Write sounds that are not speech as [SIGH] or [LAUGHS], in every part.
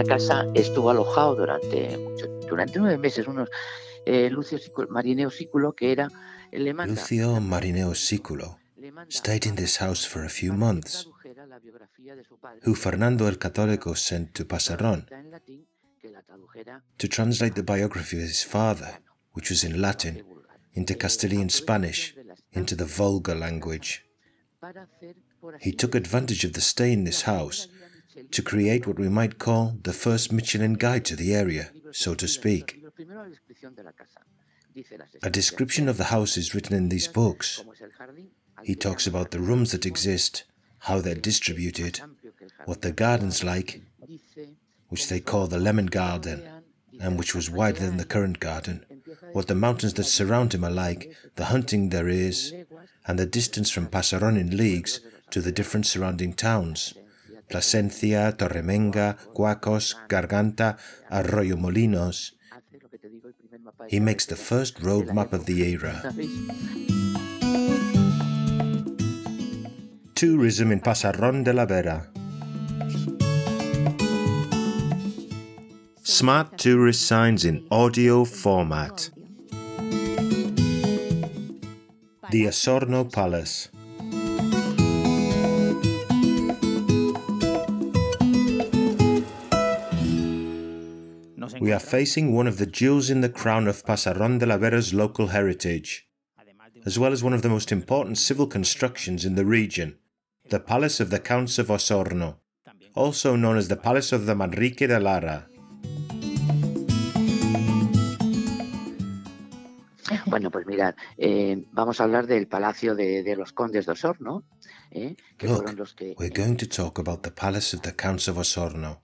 esta casa estuvo alojado durante, durante nueve meses unos eh, Lucio Marineo Siculo, que era le manda, Lucio Marineo Siculo stayed in this house for a few months, who Fernando el Católico sent to Pasarón to translate the biography of his father, which was in Latin, into Castilian Spanish, into the vulgar language. He took advantage of the stay in this house to create what we might call the first Michelin guide to the area, so to speak. A description of the house is written in these books. He talks about the rooms that exist, how they're distributed, what the garden's like, which they call the lemon garden, and which was wider than the current garden, what the mountains that surround him are like, the hunting there is, and the distance from Pasaron in leagues to the different surrounding towns. Plasencia, Torremenga, Cuacos, Garganta, Arroyo Molinos. He makes the first road map of the era. Tourism in Pasarón de la Vera. Smart tourist signs in audio format. The Osorno Palace. We are facing one of the jewels in the crown of Pasarón de la Vera's local heritage, as well as one of the most important civil constructions in the region, the Palace of the Counts of Osorno, also known as the Palace of the Manrique de Lara. Bueno, pues mirad, eh, vamos a hablar del Palacio de, de los Condes de Osorno. Eh, que Look, fueron los que, we're going to talk about the Palace of the Counts of Osorno,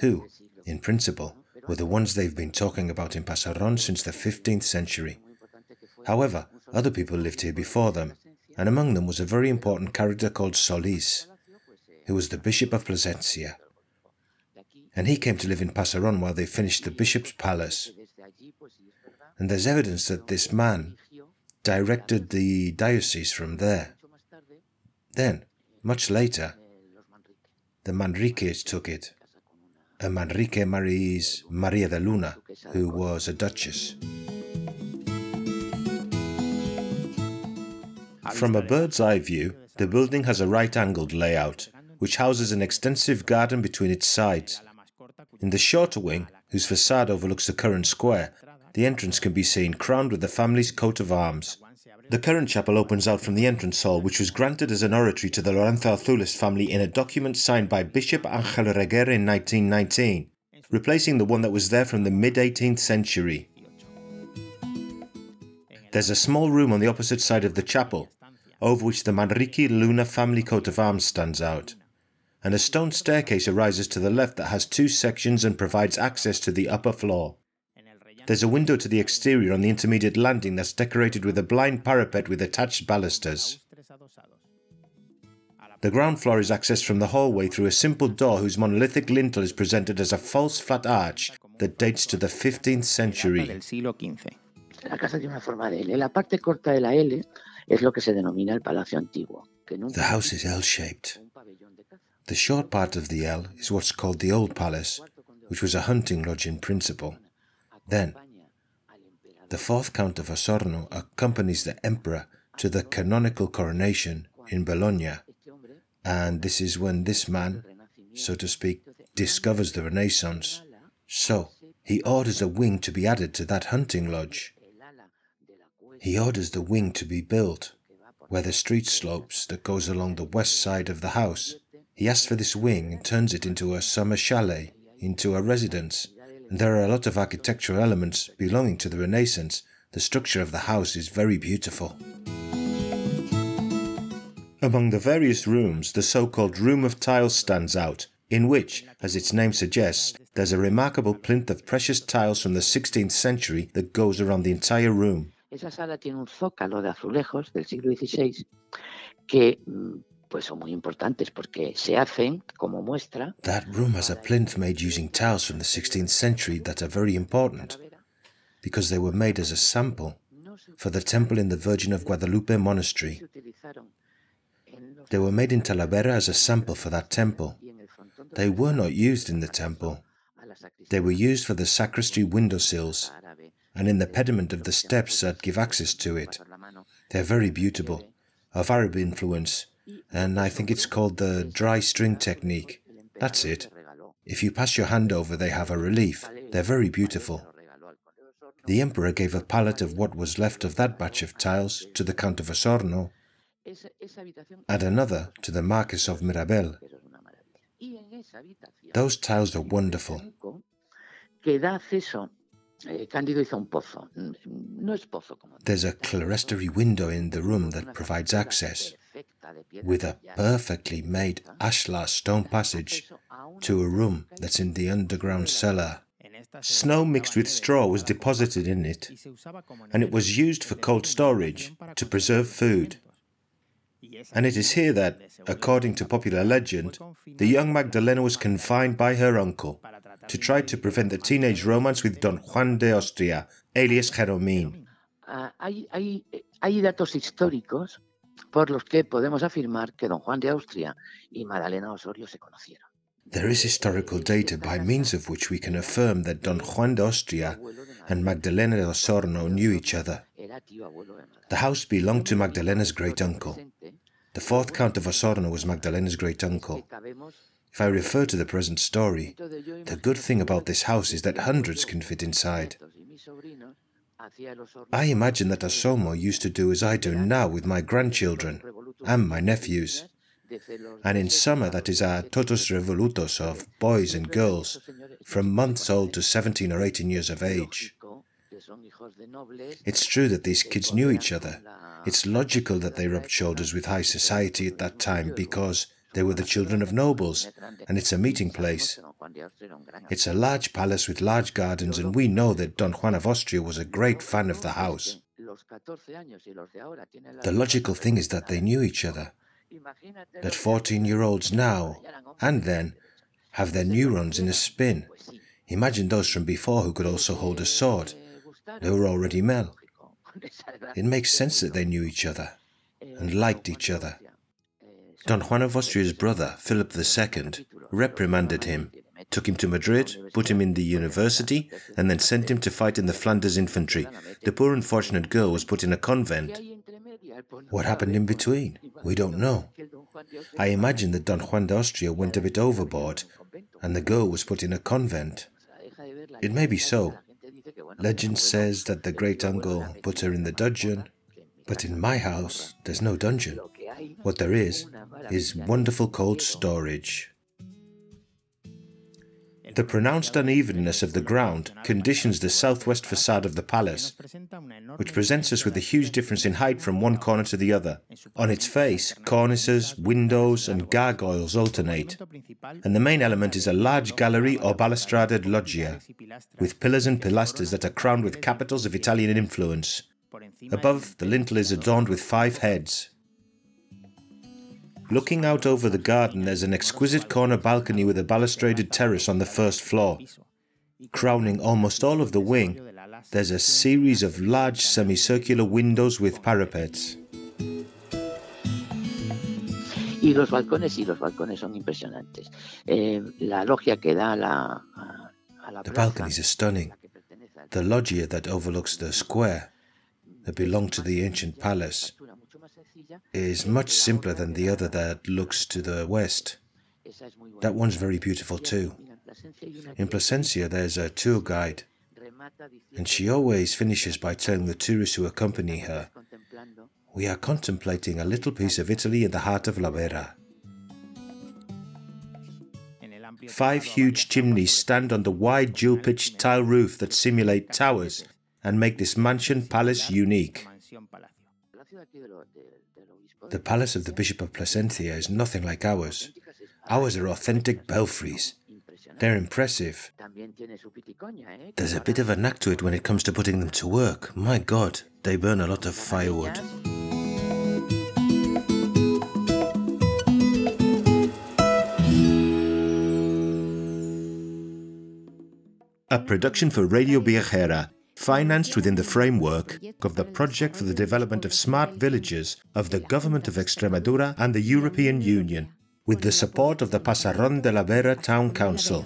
who, in principle, were the ones they've been talking about in Pasaron since the 15th century. However, other people lived here before them, and among them was a very important character called Solis, who was the Bishop of Plasencia. And he came to live in Pasaron while they finished the bishop's palace. And there's evidence that this man directed the diocese from there. Then, much later, the Manriques took it Um, Manrique marries Maria de Luna, who was a duchess. From a bird's eye view, the building has a right angled layout, which houses an extensive garden between its sides. In the shorter wing, whose facade overlooks the current square, the entrance can be seen crowned with the family's coat of arms. The current chapel opens out from the entrance hall, which was granted as an oratory to the Lorenzo family in a document signed by Bishop Angel Regueras in 1919, replacing the one that was there from the mid 18th century. There's a small room on the opposite side of the chapel, over which the Manrique Luna family coat of arms stands out, and a stone staircase arises to the left that has two sections and provides access to the upper floor. There's a window to the exterior on the intermediate landing that's decorated with a blind parapet with attached balusters. The ground floor is accessed from the hallway through a simple door whose monolithic lintel is presented as a false flat arch that dates to the 15th century. La casa tiene una forma de L. La parte corta de la L es lo que se denomina el palacio antiguo. The house is L-shaped. The short part of the L is what's called the Old Palace, which was a hunting lodge in principle. Then, the fourth Count of Osorno accompanies the Emperor to the canonical coronation in Bologna, and this is when this man, so to speak, discovers the Renaissance. So, he orders a wing to be added to that hunting lodge. He orders the wing to be built where the street slopes that goes along the west side of the house. He asks for this wing and turns it into a summer chalet, into a residence, there are a lot of architectural elements belonging to the Renaissance. The structure of the house is very beautiful. Among the various rooms, the so called Room of Tiles stands out, in which, as its name suggests, there's a remarkable plinth of precious tiles from the 16th century that goes around the entire room. Esa sala tiene un zócalo de azulejos del siglo XVI que mm, pues son muy importantes porque se hacen como muestra. That room has a plinth made using tiles from the 16th century that are very important because they were made as a sample for the temple in the Virgin of Guadalupe monastery. They were made in Talavera as a sample for that temple. They were not used in the temple. They were used for the sacristy windowsills and in the pediment of the steps that give access to it. They're very beautiful, of Arab influence, and I think it's called the dry string technique. That's it. If you pass your hand over, they have a relief. They're very beautiful. The emperor gave a pallet of what was left of that batch of tiles to the Count of Osorno and another to the Marquis of Mirabel. Those tiles are wonderful. There's a clerestory window in the room that provides access, with a perfectly made ashlar stone passage to a room that's in the underground cellar. Snow mixed with straw was deposited in it, and it was used for cold storage to preserve food. And it is here that, according to popular legend, the young Magdalena was confined by her uncle to try to prevent the teenage romance with Don Juan de Austria, alias Jeromín. Ah, hay, hay, hay datos históricos por los que podemos afirmar que Don Juan de Austria y Magdalena Osorio se conocieron. There is historical data by means of which we can affirm that Don Juan de Austria and Magdalena de Osorno knew each other. The house belonged to Magdalena's great uncle. The fourth Count of Osorno was Magdalena's great uncle. If I refer to the present story, the good thing about this house is that hundreds can fit inside. I imagine that Osorno used to do as I do now with my grandchildren and my nephews. And in summer, that is uh, our totum revolutum of boys and girls from months old to 17 or 18 years of age. It's true that these kids knew each other. It's logical that they rubbed shoulders with high society at that time because they were the children of nobles, and it's a meeting place. It's a large palace with large gardens, and we know that Don Juan of Austria was a great fan of the house. The logical thing is that they knew each other. That 14 year olds now, and then, have their neurons in a spin. Imagine those from before who could also hold a sword. They were already male. [LAUGHS] It makes sense that they knew each other and liked each other. Don Juan of Austria's brother, Philip II, reprimanded him, took him to Madrid, put him in the university, and then sent him to fight in the Flanders infantry. The poor unfortunate girl was put in a convent. What happened in between? We don't know. I imagine that Don Juan de Austria went a bit overboard, and the girl was put in a convent. It may be so. Legend says that the great uncle put her in the dungeon, but in my house there's no dungeon. What there is, is wonderful cold storage. The pronounced unevenness of the ground conditions the southwest facade of the palace, which presents us with a huge difference in height from one corner to the other. On its face, cornices, windows, and gargoyles alternate, and the main element is a large gallery or balustraded loggia, with pillars and pilasters that are crowned with capitals of Italian influence. Above, the lintel is adorned with five heads, Looking out over the garden, there's an exquisite corner balcony with a balustraded terrace on the first floor. Crowning almost all of the wing, there's a series of large semicircular windows with parapets. Y los balcones, y los balcones son impresionantes. Eh, la logia que da la, a la The balconies are stunning. The loggia that overlooks the square that belonged to the ancient palace is much simpler than the other that looks to the west. That one's very beautiful too. In Plasencia, there's a tour guide, and she always finishes by telling the tourists who accompany her, We are contemplating a little piece of Italy in the heart of La Vera. Five huge chimneys stand on the wide jewel pitched tile roof that simulate towers and make this mansion palace unique. The palace of the Bishop of Plasencia is nothing like ours. Ours are authentic belfries. They're impressive. There's a bit of a knack to it when it comes to putting them to work. My God, they burn a lot of firewood. A production for Radio Viajera financed within the framework of the Project for the Development of Smart Villages of the Government of Extremadura and the European Union. with the support of the Pasarón de la Vera Town Council.